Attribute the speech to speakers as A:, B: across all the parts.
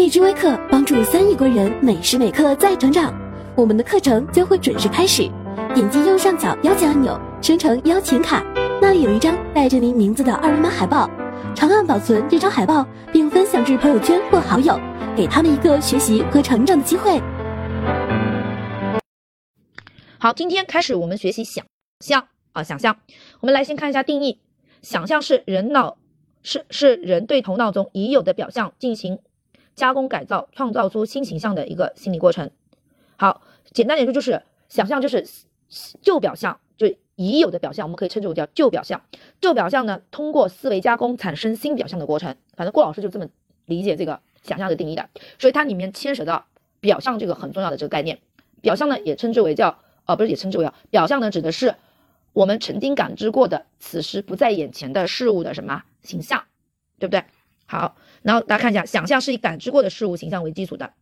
A: 荔枝微课帮助三亿国人每时每刻在成长。我们的课程将会准时开始，点击右上角邀请按钮，生成邀请卡，那里有一张带着您名字的二维码海报，长按保存这张海报，并分享至朋友圈或好友，给他们一个学习和成长的机会。
B: 好，今天开始我们学习想象啊，想象。我们来先看一下定义，想象是人脑是是人对头脑中已有的表象进行加工改造，创造出新形象的一个心理过程。好，简单点说就是想象就是旧表象，就已有的表象，我们可以称之为叫旧表象。旧表象呢，通过思维加工产生新表象的过程。反正郭老师就这么理解这个想象的定义的，所以它里面牵扯到表象这个很重要的这个概念。表象呢，也称之为叫。哦，不是，也称之为啊，表象呢，指的是我们曾经感知过的，此时不在眼前的事物的什么形象，对不对？好，然后大家看一下，想象是以感知过的事物形象为基础的，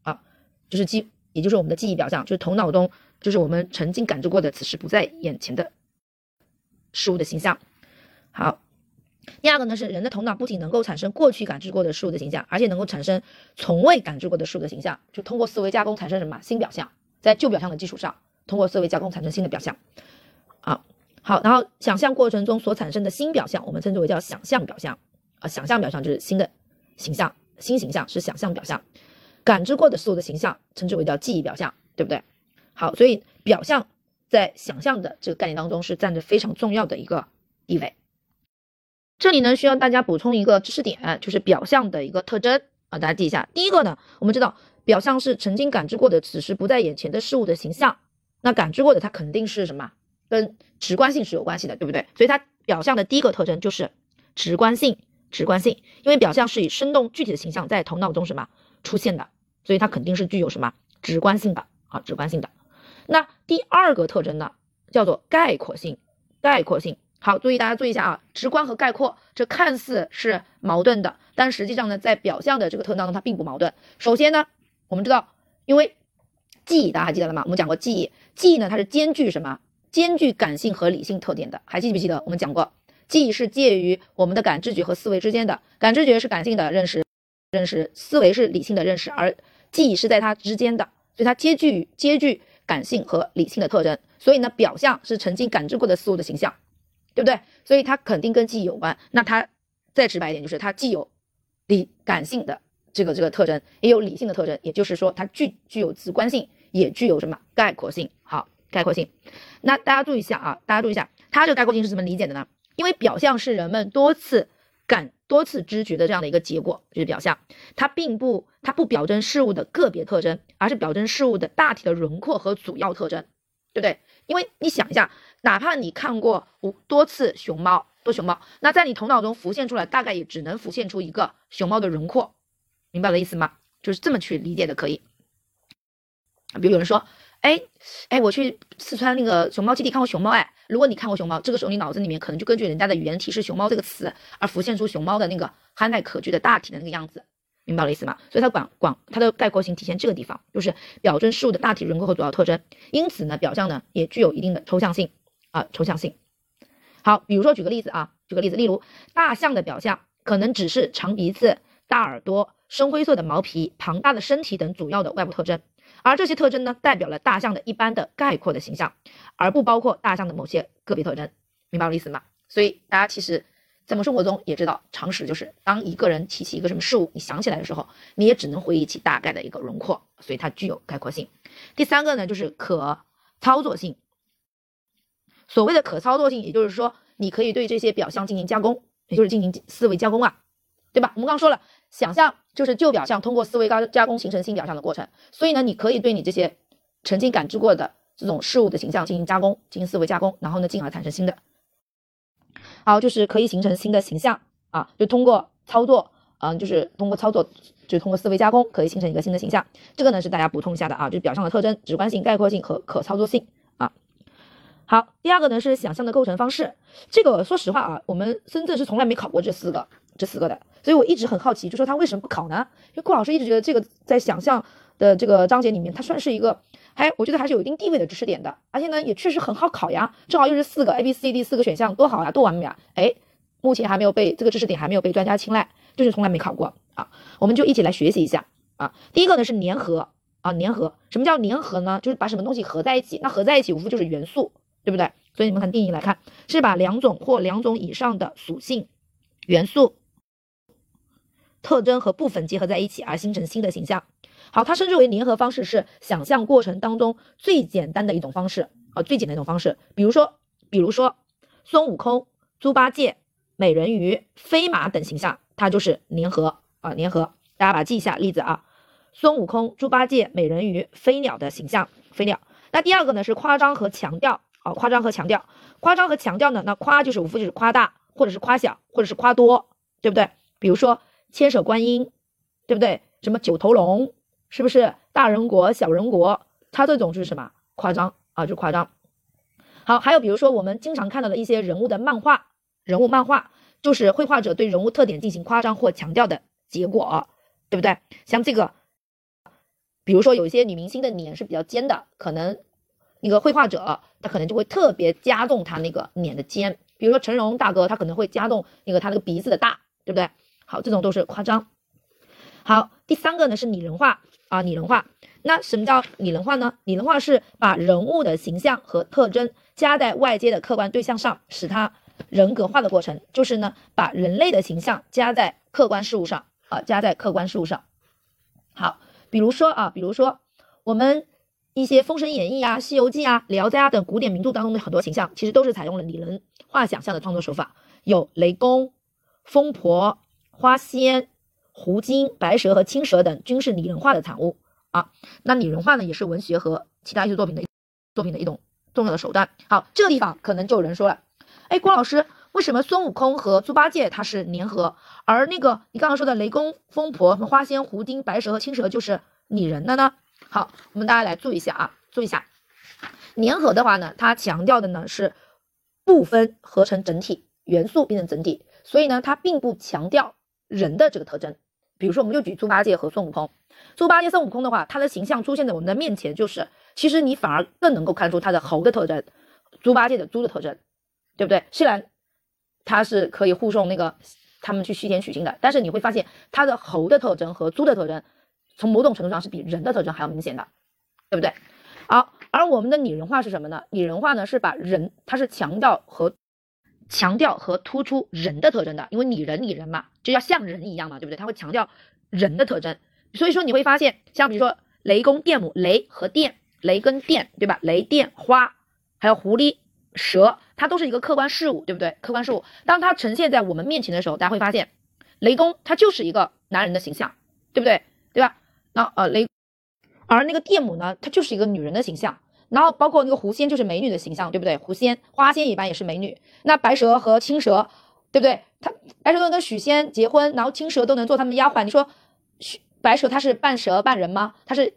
B: 啊，就是记，也就是我们的记忆表象，就是头脑中，就是我们曾经感知过的，此时不在眼前的事物的形象。好，第二个呢是人的头脑不仅能够产生过去感知过的事物的形象，而且能够产生从未感知过的事物的形象，就通过思维加工产生什么新表象，在旧表象的基础上。通过思维加工产生新的表象，啊，好，然后想象过程中所产生的新表象，我们称之为叫想象表象，啊，想象表象就是新的形象，新形象是想象表象，感知过的事物的形象称之为叫记忆表象，对不对？好，所以表象在想象的这个概念当中是占着非常重要的一个地位。这里呢需要大家补充一个知识点，就是表象的一个特征啊，大家记一下。第一个呢，我们知道表象是曾经感知过的，此时不在眼前的事物的形象。那感知过的它肯定是什么？跟直观性是有关系的，对不对？所以它表象的第一个特征就是直观性，直观性，因为表象是以生动具体的形象在头脑中什么出现的，所以它肯定是具有什么直观性的啊，直观性的。那第二个特征呢，叫做概括性，概括性。好，注意大家注意一下啊，直观和概括这看似是矛盾的，但实际上呢，在表象的这个特征当中它并不矛盾。首先呢，我们知道，因为记忆大家还记得了吗？我们讲过记忆。记忆呢，它是兼具什么？兼具感性和理性特点的，还记不记得？我们讲过，记忆是介于我们的感知觉和思维之间的，感知觉是感性的认识，认识思维是理性的认识，而记忆是在它之间的，所以它兼具兼具感性和理性的特征。所以呢，表象是曾经感知过的事物的形象，对不对？所以它肯定跟记忆有关。那它再直白一点，就是它既有理感性的这个这个特征，也有理性的特征，也就是说，它具具有直观性。也具有什么概括性？好，概括性。那大家注意一下啊，大家注意一下，它这个概括性是怎么理解的呢？因为表象是人们多次感、多次知觉的这样的一个结果，就是表象，它并不，它不表征事物的个别特征，而是表征事物的大体的轮廓和主要特征，对不对？因为你想一下，哪怕你看过无多次熊猫，多熊猫，那在你头脑中浮现出来，大概也只能浮现出一个熊猫的轮廓，明白我的意思吗？就是这么去理解的，可以。比如有人说，哎，哎，我去四川那个熊猫基地看过熊猫，哎，如果你看过熊猫，这个时候你脑子里面可能就根据人家的语言提示“熊猫”这个词而浮现出熊猫的那个憨态可掬的大体的那个样子，明白了意思吗？所以它广广它的概括性体现这个地方，就是表征事物的大体轮廓和主要特征，因此呢，表象呢也具有一定的抽象性啊，抽象性。好，比如说举个例子啊，举个例子，例如大象的表象可能只是长鼻子、大耳朵、深灰色的毛皮、庞大的身体等主要的外部特征。而这些特征呢，代表了大象的一般的概括的形象，而不包括大象的某些个别特征，明白我的意思吗？所以大家其实，在我们生活中也知道，常识就是当一个人提起一个什么事物，你想起来的时候，你也只能回忆起大概的一个轮廓，所以它具有概括性。第三个呢，就是可操作性。所谓的可操作性，也就是说，你可以对这些表象进行加工，也就是进行思维加工啊，对吧？我们刚刚说了。想象就是旧表象通过思维高加工形成新表象的过程，所以呢，你可以对你这些曾经感知过的这种事物的形象进行加工，进行思维加工，然后呢，进而产生新的。好，就是可以形成新的形象啊，就通过操作，嗯，就是通过操作，就通过思维加工，可以形成一个新的形象。这个呢是大家补充一下的啊，就表象的特征、直观性、概括性和可操作性啊。好，第二个呢是想象的构成方式，这个说实话啊，我们深圳是从来没考过这四个。这四个的，所以我一直很好奇，就说他为什么不考呢？因为顾老师一直觉得这个在想象的这个章节里面，它算是一个，还我觉得还是有一定地位的知识点的，而且呢也确实很好考呀，正好又是四个 A B C D 四个选项，多好呀，多完美啊！哎，目前还没有被这个知识点还没有被专家青睐，就是从来没考过啊，我们就一起来学习一下啊。第一个呢是粘合啊，粘合。什么叫粘合呢？就是把什么东西合在一起。那合在一起无非就是元素，对不对？所以你们看定义来看，是把两种或两种以上的属性、元素、特征和部分结合在一起而形成新的形象。好，它称之为粘合方式，是想象过程当中最简单的一种方式啊，最简单一种方式。比如说，比如说孙悟空、猪八戒、美人鱼、飞马等形象，它就是粘合啊，粘合。大家把它记一下例子啊，孙悟空、猪八戒、美人鱼、飞鸟的形象，飞鸟。那第二个呢是夸张和强调啊，夸张和强调，夸张和强调呢，那夸就是无非就是夸大，或者是夸小，或者是夸多，对不对？比如说千手观音，对不对？什么九头龙。是不是大人国小人国？它这种是什么夸张啊？就夸张。好，还有比如说我们经常看到的一些人物的漫画，人物漫画就是绘画者对人物特点进行夸张或强调的结果，对不对？像这个，比如说有一些女明星的脸是比较尖的，可能那个绘画者他可能就会特别加重他那个脸的尖。比如说成龙大哥，他可能会加重那个他那个鼻子的大，对不对？好，这种都是夸张。好，第三个呢是拟人化。啊，拟人化，那什么叫拟人化呢？拟人化是把人物的形象和特征加在外界的客观对象上，使它人格化的过程，就是呢，把人类的形象加在客观事物上啊，加在客观事物上。好，比如说啊，比如说我们一些《封神演义》啊、《西游记》啊、《聊斋》啊等古典名著当中的很多形象，其实都是采用了拟人化想象的创作手法，有雷公、疯婆、花仙。狐精、白蛇和青蛇等均是拟人化的产物啊。那拟人化呢，也是文学和其他艺术作品的作品的一种重要的手段。好，这个地方可能就有人说了，哎，郭老师，为什么孙悟空和猪八戒他是粘合，而那个你刚刚说的雷公、疯婆、花仙、狐精、白蛇和青蛇就是拟人的呢？好，我们大家来注意一下啊，注意一下，粘合的话呢，它强调的呢是部分合成整体，元素变成整体，所以呢，它并不强调人的这个特征。比如说，我们就举猪八戒和孙悟空。猪八戒、孙悟空的话，他的形象出现在我们的面前，就是其实你反而更能够看出他的猴的特征，猪八戒的猪的特征，对不对？虽然他是可以护送那个他们去西天取经的，但是你会发现他的猴的特征和猪的特征，从某种程度上是比人的特征还要明显的，对不对？好，而我们的拟人化是什么呢？拟人化呢是把人，它是强调和。强调和突出人的特征的，因为拟人拟人嘛，就要像人一样嘛，对不对？他会强调人的特征，所以说你会发现，像比如说雷公电母，雷和电，雷跟电，对吧？雷电花，还有狐狸、蛇，它都是一个客观事物，对不对？客观事物，当它呈现在我们面前的时候，大家会发现，雷公他就是一个男人的形象，对不对？对吧？那呃雷，而那个电母呢，它就是一个女人的形象。然后包括那个狐仙就是美女的形象，对不对？狐仙、花仙一般也是美女。那白蛇和青蛇，对不对？他白蛇都能跟许仙结婚，然后青蛇都能做他们丫鬟。你说，许白蛇她是半蛇半人吗？她是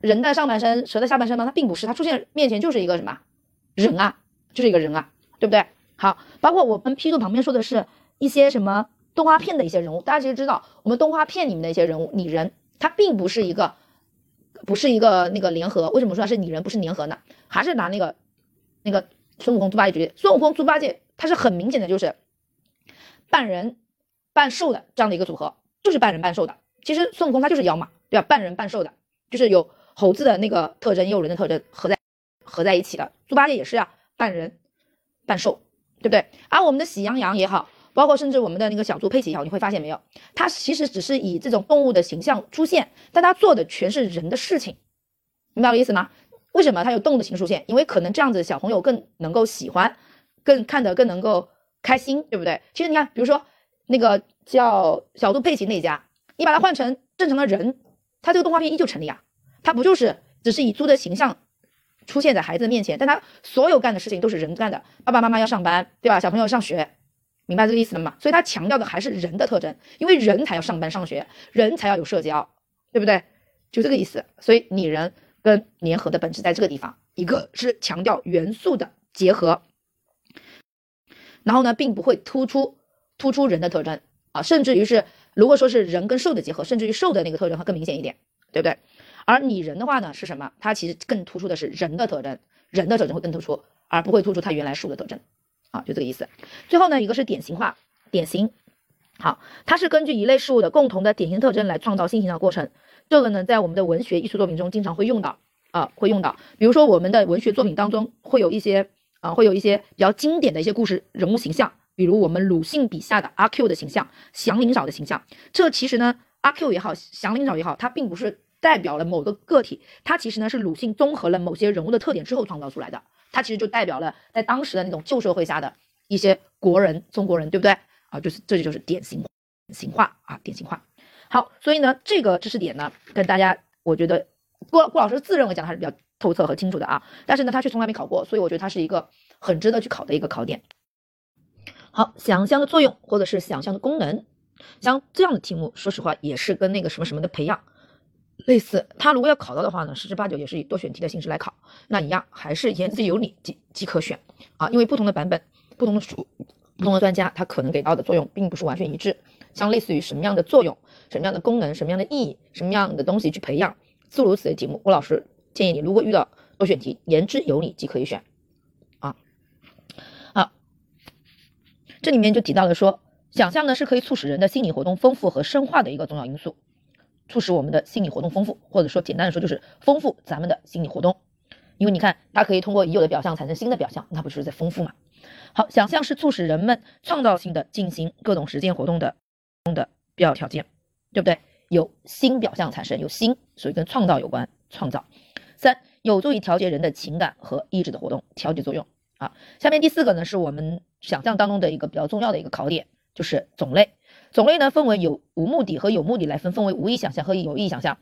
B: 人的上半身，蛇的下半身吗？她并不是，她出现面前就是一个什么人啊，就是一个人啊，对不对？好，包括我们批注旁边说的是一些什么动画片的一些人物，大家其实知道，我们动画片里面的一些人物拟人，他并不是一个。不是一个那个联合，为什么说它是拟人不是联合呢？还是拿那个那个孙悟空、猪八戒举例。孙悟空、猪八戒，他是很明显的就是半人半兽的这样的一个组合，就是半人半兽的。其实孙悟空他就是妖嘛，对吧？半人半兽的，就是有猴子的那个特征，也有人的特征合在合在一起的。猪八戒也是啊，半人半兽，对不对？而我们的喜羊羊也好。包括甚至我们的那个小猪佩奇也好，你会发现没有，它其实只是以这种动物的形象出现，但它做的全是人的事情，明白我意思吗？为什么它有动物的形出现？因为可能这样子小朋友更能够喜欢，更看得更能够开心，对不对？其实你看，比如说那个叫小猪佩奇那家，你把它换成正常的人，它这个动画片依旧成立啊，它不就是只是以猪的形象出现在孩子面前，但它所有干的事情都是人干的，爸爸妈妈要上班，对吧？小朋友上学。明白这个意思了吗？所以他强调的还是人的特征，因为人才要上班上学，人才要有社交，对不对？就这个意思。所以拟人跟粘合的本质在这个地方，一个是强调元素的结合，然后呢，并不会突出突出人的特征啊，甚至于是如果说是人跟兽的结合，甚至于兽的那个特征会更明显一点，对不对？而拟人的话呢，是什么？它其实更突出的是人的特征，人的特征会更突出，而不会突出它原来树的特征。啊，就这个意思。最后呢，一个是典型化，典型。好，它是根据一类事物的共同的典型特征来创造新形象的过程。这个呢，在我们的文学艺术作品中经常会用到啊，会用到。比如说我们的文学作品当中会有一些啊，会有一些比较经典的一些故事人物形象，比如我们鲁迅笔下的阿 Q 的形象、祥林嫂的形象。这其实呢，阿 Q 也好，祥林嫂也好，它并不是代表了某个个体，它其实呢是鲁迅综合了某些人物的特点之后创造出来的。它其实就代表了在当时的那种旧社会下的一些国人、中国人，对不对？啊，就是这就是典型典型化啊，典型化。好，所以呢，这个知识点呢，跟大家，我觉得郭郭老师自认为讲的还是比较透彻和清楚的啊，但是呢，他却从来没考过，所以我觉得它是一个很值得去考的一个考点。好，想象的作用或者是想象的功能，像这样的题目，说实话也是跟那个什么什么的培养类似。他如果要考到的话呢，十之八九也是以多选题的形式来考，那一样还是言之有理即即可选啊，因为不同的版本、不同的书。不同的专家，他可能给到的作用并不是完全一致。像类似于什么样的作用、什么样的功能、什么样的意义、什么样的东西去培养，诸如此类题目，郭老师建议你，如果遇到多选题，言之有理即可以选。啊，好，这里面就提到了说，想象呢是可以促使人的心理活动丰富和深化的一个重要因素，促使我们的心理活动丰富，或者说简单的说就是丰富咱们的心理活动。因为你看，它可以通过已有的表象产生新的表象，那不就是在丰富嘛？好，想象是促使人们创造性的进行各种实践活动的的必要条件，对不对？有新表象产生，有新，所以跟创造有关。创造三有助于调节人的情感和意志的活动，调节作用啊。下面第四个呢，是我们想象当中的一个比较重要的一个考点，就是种类。种类呢分为有无目的和有目的来分，分为无意想象和有意想象。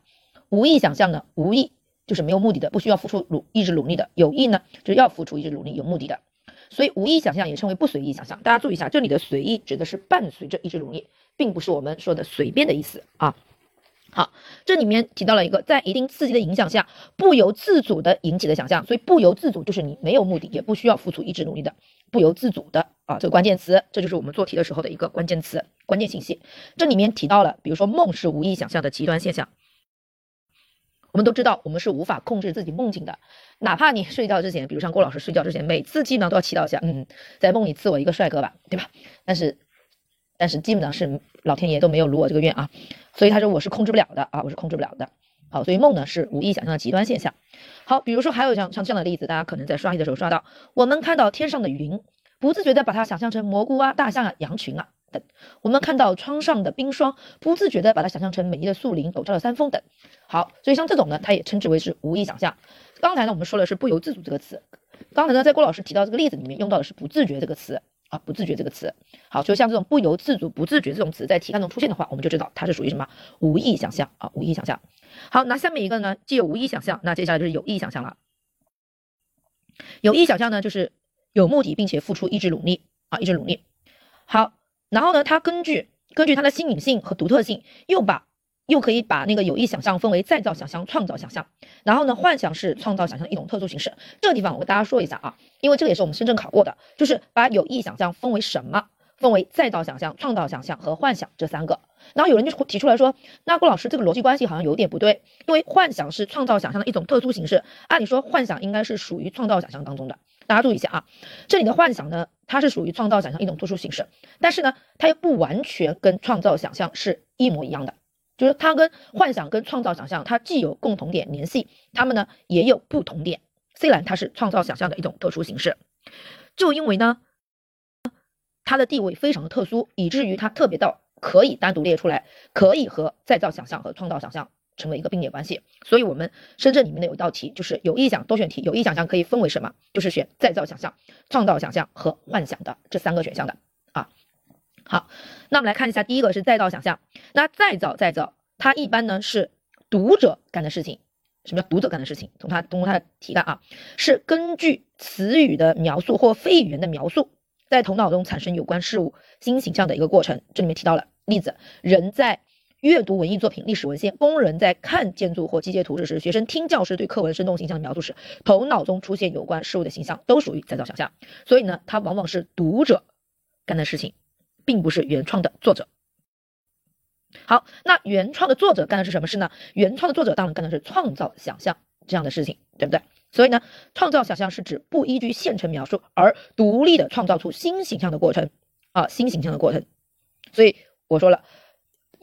B: 无意想象呢，无意就是没有目的的，不需要付出努意志努力的；有意呢，就是要付出意志努力，有目的的。所以无意想象也称为不随意想象，大家注意一下，这里的随意指的是伴随着意志努力，并不是我们说的随便的意思啊。好，这里面提到了一个在一定刺激的影响下不由自主的引起的想象，所以不由自主就是你没有目的，也不需要付出意志努力的，不由自主的啊，这个关键词，这就是我们做题的时候的一个关键词、关键信息。这里面提到了，比如说梦是无意想象的极端现象。我们都知道，我们是无法控制自己梦境的。哪怕你睡觉之前，比如像郭老师睡觉之前，每次基本上都要祈祷一下，嗯，在梦里赐我一个帅哥吧，对吧？但是，但是基本上是老天爷都没有如我这个愿啊。所以他说我是控制不了的啊，我是控制不了的。好，所以梦呢是无意想象的极端现象。好，比如说还有像像这样的例子，大家可能在刷题的时候刷到，我们看到天上的云，不自觉的把它想象成蘑菇啊、大象啊、羊群啊。等，我们看到窗上的冰霜，不自觉的把它想象成美丽的树林、陡峭的山峰等。好，所以像这种呢，它也称之为是无意想象。刚才呢，我们说的是不由自主这个词。刚才呢，在郭老师提到这个例子里面用到的是不自觉这个词啊，不自觉这个词。好，就像这种不由自主、不自觉这种词在题干中出现的话，我们就知道它是属于什么无意想象啊，无意想象。好，那下面一个呢，既有无意想象，那接下来就是有意想象了。有意想象呢，就是有目的并且付出意志努力啊，意志努力。好。然后呢，它根据根据它的新颖性和独特性，又把又可以把那个有意想象分为再造想象、创造想象。然后呢，幻想是创造想象的一种特殊形式。这个地方我跟大家说一下啊，因为这个也是我们深圳考过的，就是把有意想象分为什么？分为再造想象、创造想象和幻想这三个。然后有人就提出来说，那郭老师这个逻辑关系好像有点不对，因为幻想是创造想象的一种特殊形式，按理说幻想应该是属于创造想象当中的。大家注意一下啊，这里的幻想呢，它是属于创造想象一种特殊形式，但是呢，它又不完全跟创造想象是一模一样的，就是它跟幻想跟创造想象，它既有共同点联系，它们呢也有不同点。虽然它是创造想象的一种特殊形式，就因为呢，它的地位非常的特殊，以至于它特别到可以单独列出来，可以和再造想象和创造想象。成为一个并列关系，所以我们深圳里面的有一道题，就是有意想多选题，有意想象可以分为什么？就是选再造想象、创造想象和幻想的这三个选项的。好，那我们来看一下，第一个是再造想象。那再造再造，它一般呢是读者干的事情。什么叫读者干的事情？从它通过它的题干啊，是根据词语的描述或非语言的描述，在头脑中产生有关事物新形象的一个过程。这里面提到了例子，人在。阅读文艺作品、历史文献，工人在看建筑或机械图纸时，学生听教师对课文生动形象的描述时，头脑中出现有关事物的形象，都属于再造想象。所以呢，它往往是读者干的事情，并不是原创的作者。好，那原创的作者干的是什么事呢？原创的作者当然干的是创造想象这样的事情，对不对？所以呢，创造想象是指不依据现成描述而独立的创造出新形象的过程啊，新形象的过程。所以。我说了，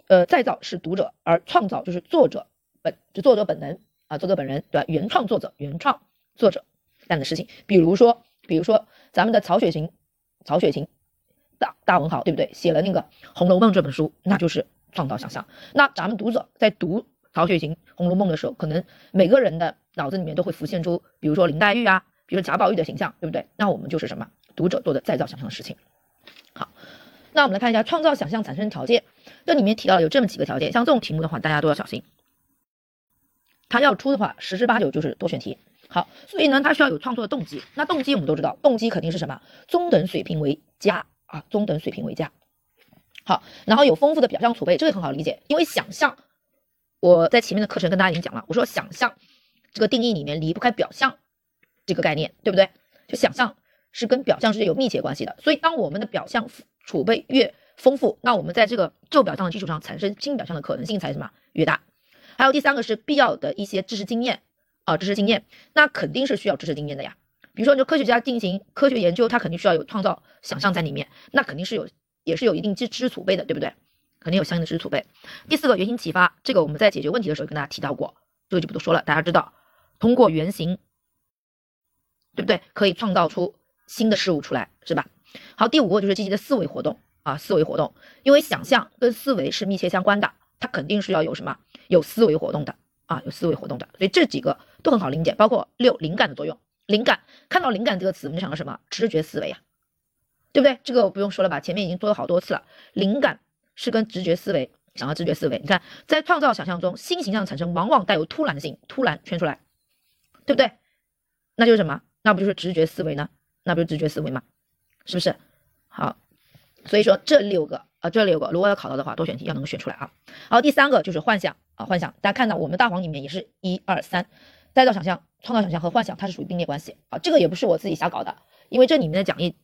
B: 呃，再造是读者，而创造就是作者本，就作者本能啊，作者本人对吧？原创作者，原创作者干的事情。比如说，比如说咱们的曹雪芹，曹雪芹大大文豪，对不对？写了那个《红楼梦》这本书，那就是创造想象。那咱们读者在读曹雪芹《红楼梦》的时候，可能每个人的脑子里面都会浮现出，比如说林黛玉啊，比如说贾宝玉的形象，对不对？那我们就是什么？读者做的再造想象的事情。好。那我们来看一下创造想象产生条件，这里面提到了有这么几个条件，像这种题目的话，大家都要小心。它要出的话，十之八九就是多选题。好，所以呢，它需要有创作的动机。那动机我们都知道，动机肯定是什么？中等水平为佳啊，中等水平为佳。好，然后有丰富的表象储备，这个很好理解，因为想象，我在前面的课程跟大家已经讲了，我说想象这个定义里面离不开表象这个概念，对不对？就想象是跟表象是有密切关系的，所以当我们的表象。储备越丰富，那我们在这个旧表象的基础上产生新表象的可能性才什么越大。还有第三个是必要的一些知识经验啊，知识经验，那肯定是需要知识经验的呀。比如说，你说科学家进行科学研究，他肯定需要有创造想象在里面，那肯定是有，也是有一定知知识储备的，对不对？肯定有相应的知识储备。第四个原型启发，这个我们在解决问题的时候跟大家提到过，这个就不多说了，大家知道，通过原型，对不对？可以创造出新的事物出来，是吧？好，第五个就是积极的思维活动啊，思维活动，因为想象跟思维是密切相关的，它肯定是要有什么有思维活动的啊，有思维活动的，所以这几个都很好理解。包括六灵感的作用，灵感看到灵感这个词，我们就想到什么？直觉思维呀，对不对？这个我不用说了吧，前面已经说了好多次了。灵感是跟直觉思维，想到直觉思维，你看在创造想象中，新形象产生往往带有突然性，突然圈出来，对不对？那就是什么？那不就是直觉思维呢？那不是直觉思维吗？是不是？好，所以说这六个啊，这六个如果要考到的话，多选题要能够选出来啊。好，第三个就是幻想啊，幻想，大家看到我们大黄里面也是一二三，再造想象、创造想象和幻想，它是属于并列关系啊。这个也不是我自己瞎搞的，因为这里面的讲义，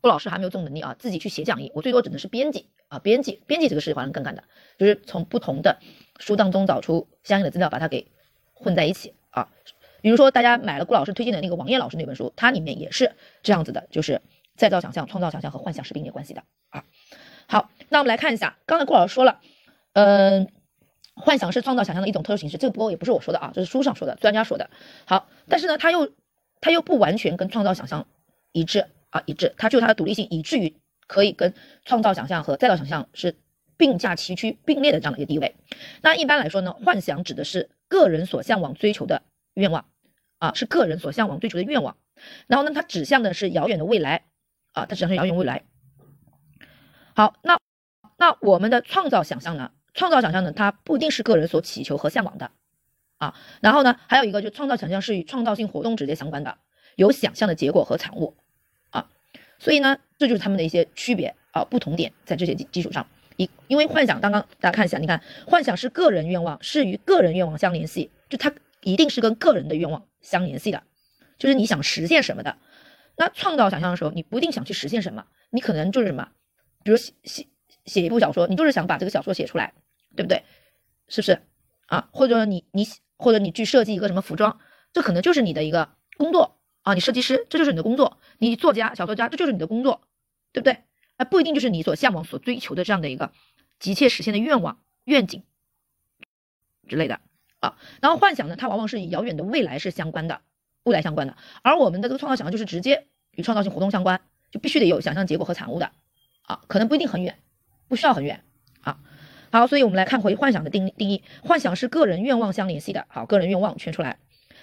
B: 顾老师还没有这种能力啊，自己去写讲义，我最多只能是编辑啊，编辑，编辑这个是华人更干的，就是从不同的书当中找出相应的资料，把它给混在一起啊。比如说，大家买了顾老师推荐的那个王艳老师那本书，它里面也是这样子的，就是再造想象、创造想象和幻想是并列关系的啊。好，那我们来看一下，刚才顾老师说了，嗯，幻想是创造想象的一种特殊形式，这个波也不是我说的啊，这是书上说的，专家说的。好，但是呢，它又它又不完全跟创造想象一致啊，一致，它具有它的独立性，以至于可以跟创造想象和再造想象是并驾齐驱、并列的这样的一个地位。那一般来说呢，幻想指的是个人所向往追求的愿望。啊，是个人所向往追求的愿望，然后呢，它指向的是遥远的未来，啊，它指向是遥远未来。好，那那我们的创造想象呢？创造想象呢，它不一定是个人所祈求和向往的，啊，然后呢，还有一个就创造想象是与创造性活动直接相关的，有想象的结果和产物，啊，所以呢，这就是他们的一些区别啊，不同点在这些基基础上，一因为幻想，刚刚大家看一下，你看幻想是个人愿望，是与个人愿望相联系，就它一定是跟个人的愿望。相联系的，就是你想实现什么的。那创造想象的时候，你不一定想去实现什么，你可能就是什么，比如写写写一部小说，你就是想把这个小说写出来，对不对？是不是啊？或者你你或者你去设计一个什么服装，这可能就是你的一个工作啊。你设计师，这就是你的工作；你作家、小说家，这就是你的工作，对不对？啊，不一定就是你所向往、所追求的这样的一个急切实现的愿望、愿景之类的。啊，然后幻想呢，它往往是与遥远的未来是相关的，未来相关的。而我们的这个创造想象就是直接与创造性活动相关，就必须得有想象结果和产物的。啊，可能不一定很远，不需要很远。啊，好，所以我们来看回幻想的定定义，幻想是个人愿望相联系的。好，个人愿望圈出来，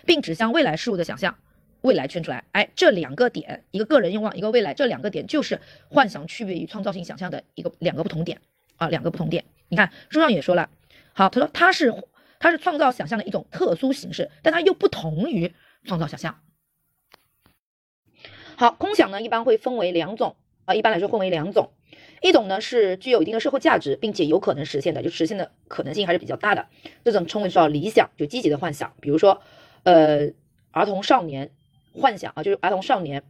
B: 并指向未来事物的想象，未来圈出来。哎，这两个点，一个个人愿望，一个未来，这两个点就是幻想区别于创造性想象的一个两个不同点。啊，两个不同点。你看书上也说了，好，他说他是。它是创造想象的一种特殊形式，但它又不同于创造想象。好，空想呢一般会分为两种啊，一般来说分为两种，一种呢是具有一定的社会价值，并且有可能实现的，就实现的可能性还是比较大的，这种称为叫理想，就积极的幻想。比如说，呃，儿童少年幻想啊，就是儿童少年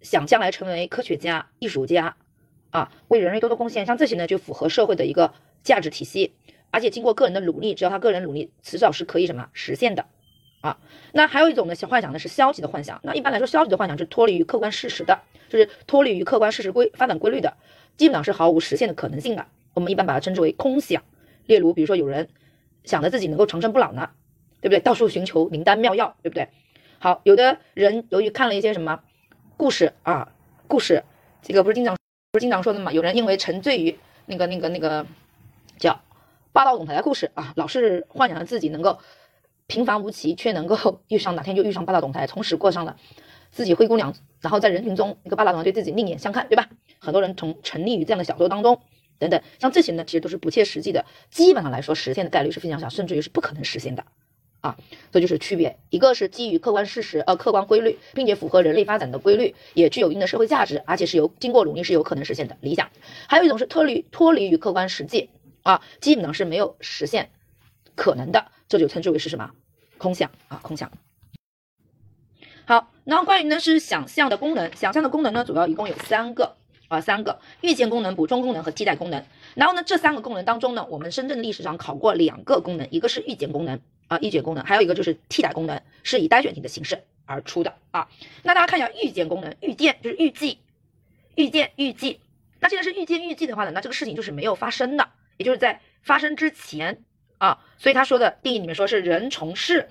B: 想将来成为科学家、艺术家啊，为人类多多贡献，像这些呢就符合社会的一个价值体系。而且经过个人的努力，只要他个人努力，迟早是可以什么实现的，啊。那还有一种呢，幻想呢是消极的幻想。那一般来说，消极的幻想是脱离于客观事实的，就是脱离于客观事实规发展规律的，基本上是毫无实现的可能性的。我们一般把它称之为空想。例如，比如说有人想着自己能够长生不老呢，对不对？到处寻求灵丹妙药，对不对？好，有的人由于看了一些什么故事啊，故事，这个不是经常不是经常说的嘛？有人因为沉醉于那个那个那个叫霸道总裁的故事啊，老是幻想着自己能够平凡无奇，却能够 遇上哪天就遇上霸道总裁，从此过上了自己灰姑娘，然后在人群中那个霸道总裁对自己另眼相看，对吧？很多人从沉溺于这样的小说当中，等等，像这些呢，其实都是不切实际的，基本上来说实现的概率是非常小，甚至于是不可能实现的。啊，这就是区别，一个是基于客观事实，呃，客观规律，并且符合人类发展的规律，也具有一定的社会价值，而且是由经过努力是有可能实现的理想。还有一种是脱离脱离于客观实际，啊，基本上是没有实现可能的，这就称之为是什么？空想啊，空想。好，然后关于呢是想象的功能，想象的功能呢主要一共有三个啊，三个预见功能、补充功能和替代功能。然后呢这三个功能当中呢，我们深圳历史上考过两个功能，一个是预见功能。啊，预见功能还有一个就是替代功能，是以单选题的形式而出的啊。那大家看一下预见功能，预见就是预计，预见预计。那既然是预见预计的话呢，那这个事情就是没有发生的，也就是在发生之前啊。所以他说的定义里面说是人从事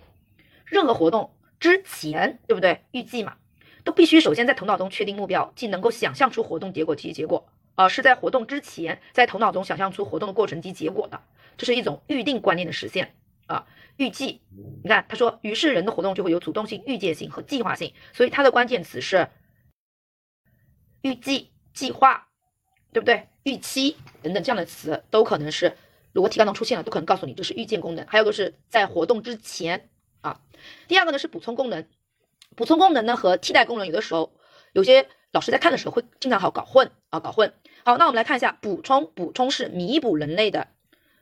B: 任何活动之前，对不对？预计嘛，都必须首先在头脑中确定目标，即能够想象出活动结果及结果啊，是在活动之前在头脑中想象出活动的过程及结果的，这是一种预定观念的实现啊。预计，你看他说，于是人的活动就会有主动性、预见性和计划性，所以它的关键词是预计、计划，对不对？预期等等这样的词都可能是，如果题干中出现了，都可能告诉你这是预见功能。还有就是在活动之前啊。第二个呢是补充功能，补充功能呢和替代功能有的时候有些老师在看的时候会经常好搞混啊，搞混。好，那我们来看一下补充，补充是弥补人类的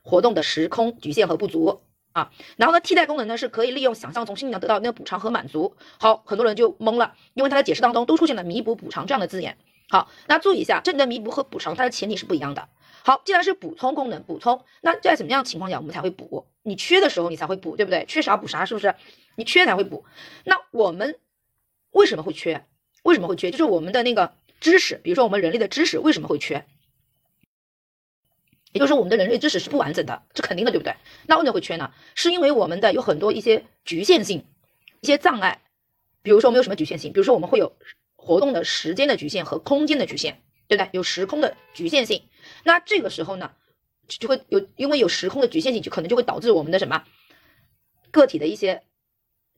B: 活动的时空局限和不足。啊，然后呢，替代功能呢是可以利用想象从心理上得到那个补偿和满足。好，很多人就懵了，因为它的解释当中都出现了弥补、补偿这样的字眼。好，那注意一下，这里的弥补和补偿它的前提是不一样的。好，既然是补充功能，补充，那在什么样情况下我们才会补？你缺的时候你才会补，对不对？缺啥补啥，是不是？你缺才会补。那我们为什么会缺？为什么会缺？就是我们的那个知识，比如说我们人类的知识为什么会缺？也就是说，我们的人类知识是不完整的，这肯定的，对不对？那为什么会缺呢？是因为我们的有很多一些局限性、一些障碍。比如说，我们有什么局限性？比如说，我们会有活动的时间的局限和空间的局限，对不对？有时空的局限性。那这个时候呢，就会有因为有时空的局限性，就可能就会导致我们的什么个体的一些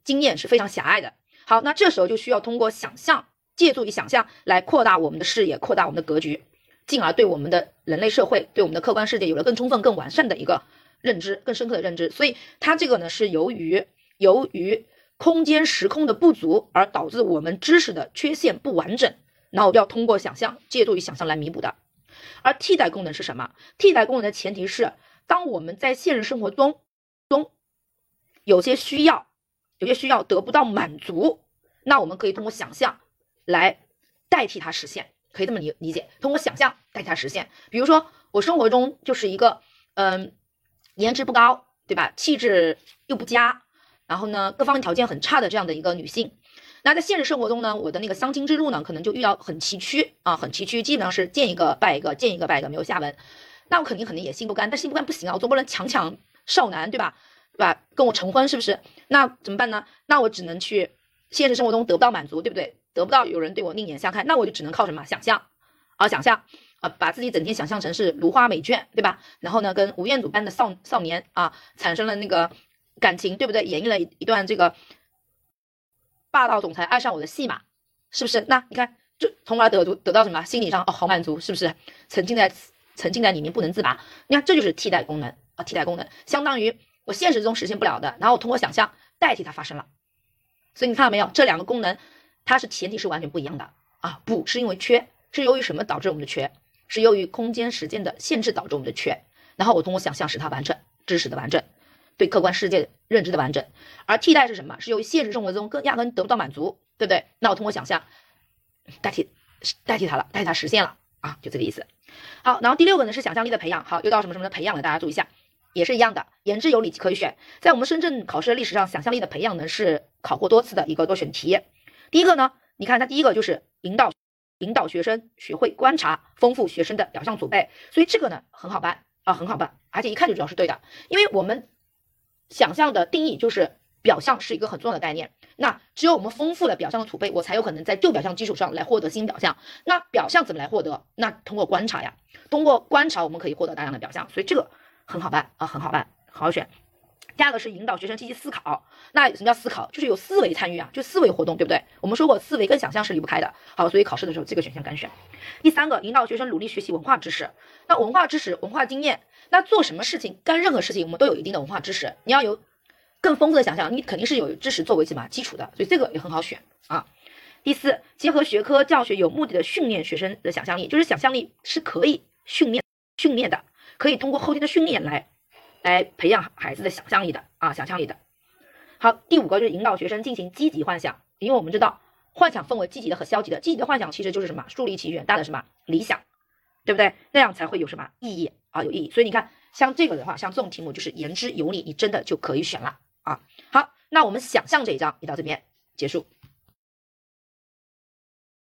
B: 经验是非常狭隘的。好，那这时候就需要通过想象，借助于想象来扩大我们的视野，扩大我们的格局。进而对我们的人类社会、对我们的客观世界有了更充分、更完善的一个认知、更深刻的认知。所以它这个呢是由于由于空间时空的不足而导致我们知识的缺陷不完整，然后要通过想象，借助于想象来弥补的。而替代功能是什么？替代功能的前提是，当我们在现实生活中中有些需要、有些需要得不到满足，那我们可以通过想象来代替它实现。可以这么理理解，通过想象代替它实现。比如说，我生活中就是一个，嗯，颜值不高，对吧？气质又不佳，然后呢，各方面条件很差的这样的一个女性。那在现实生活中呢，我的那个相亲之路呢，可能就遇到很崎岖啊，很崎岖，基本上是见一个拜一个，见一个拜一个，没有下文。那我肯定肯定也心不甘，但心不甘不行啊，我总不能强抢少男，对吧？对吧？跟我成婚是不是？那怎么办呢？那我只能去现实生活中得不到满足，对不对？得不到有人对我另眼相看，那我就只能靠什么想象啊？想象啊，把自己整天想象成是如花美眷，对吧？然后呢，跟吴彦祖般的少少年啊，产生了那个感情，对不对？演绎了一段这个霸道总裁爱上我的戏码，是不是？那你看，就从而得得到什么？心理上哦，好满足，是不是？沉浸在沉浸在里面不能自拔。你看，这就是替代功能啊，替代功能相当于我现实中实现不了的，然后我通过想象代替它发生了。所以你看到没有？这两个功能。它是前提是完全不一样的啊，补是因为缺，是由于什么导致我们的缺？是由于空间时间的限制导致我们的缺。然后我通过想象使它完整，知识的完整，对客观世界认知的完整。而替代是什么？是由于现实生活中更压根得不到满足，对不对？那我通过想象代替代替它了，代替它实现了啊，就这个意思。好，然后第六个呢是想象力的培养。好，又到什么什么的培养了，大家注意一下。也是一样的，言之有理可以选。在我们深圳考试的历史上，想象力的培养呢是考过多次的一个多选题。第一个呢，你看它第一个就是引导引导学生学会观察，丰富学生的表象储备，所以这个呢很好办啊，很好办，而且一看就知道是对的，因为我们想象的定义就是表象是一个很重要的概念。那只有我们丰富了表象的储备，我才有可能在旧表象基础上来获得新表象。那表象怎么来获得？那通过观察呀，通过观察我们可以获得大量的表象，所以这个很好办啊，很好办，好好选。第二个是引导学生积极思考。那什么叫思考？就是有思维参与啊，就思维活动，对不对？我们说过，思维跟想象是离不开的。好，所以考试的时候这个选项敢选。第三个，引导学生努力学习文化知识。那文化知识、文化经验，那做什么事情、干任何事情，我们都有一定的文化知识。你要有。更丰富的想象，你肯定是有知识作为什么基础的，所以这个也很好选啊。第四，结合学科教学有目的的训练学生的想象力，就是想象力是可以训练训练的，可以通过后天的训练来来培养孩子的想象力的啊，想象力的。好，第五个就是引导学生进行积极幻想，因为我们知道幻想分为积极的和消极的，积极的幻想其实就是什么树立起远大的什么理想，对不对？那样才会有什么意义啊，有意义。所以你看，像这个的话，像这种题目就是言之有理，你真的就可以选了。啊，好，那我们想象这一章也到这边结束。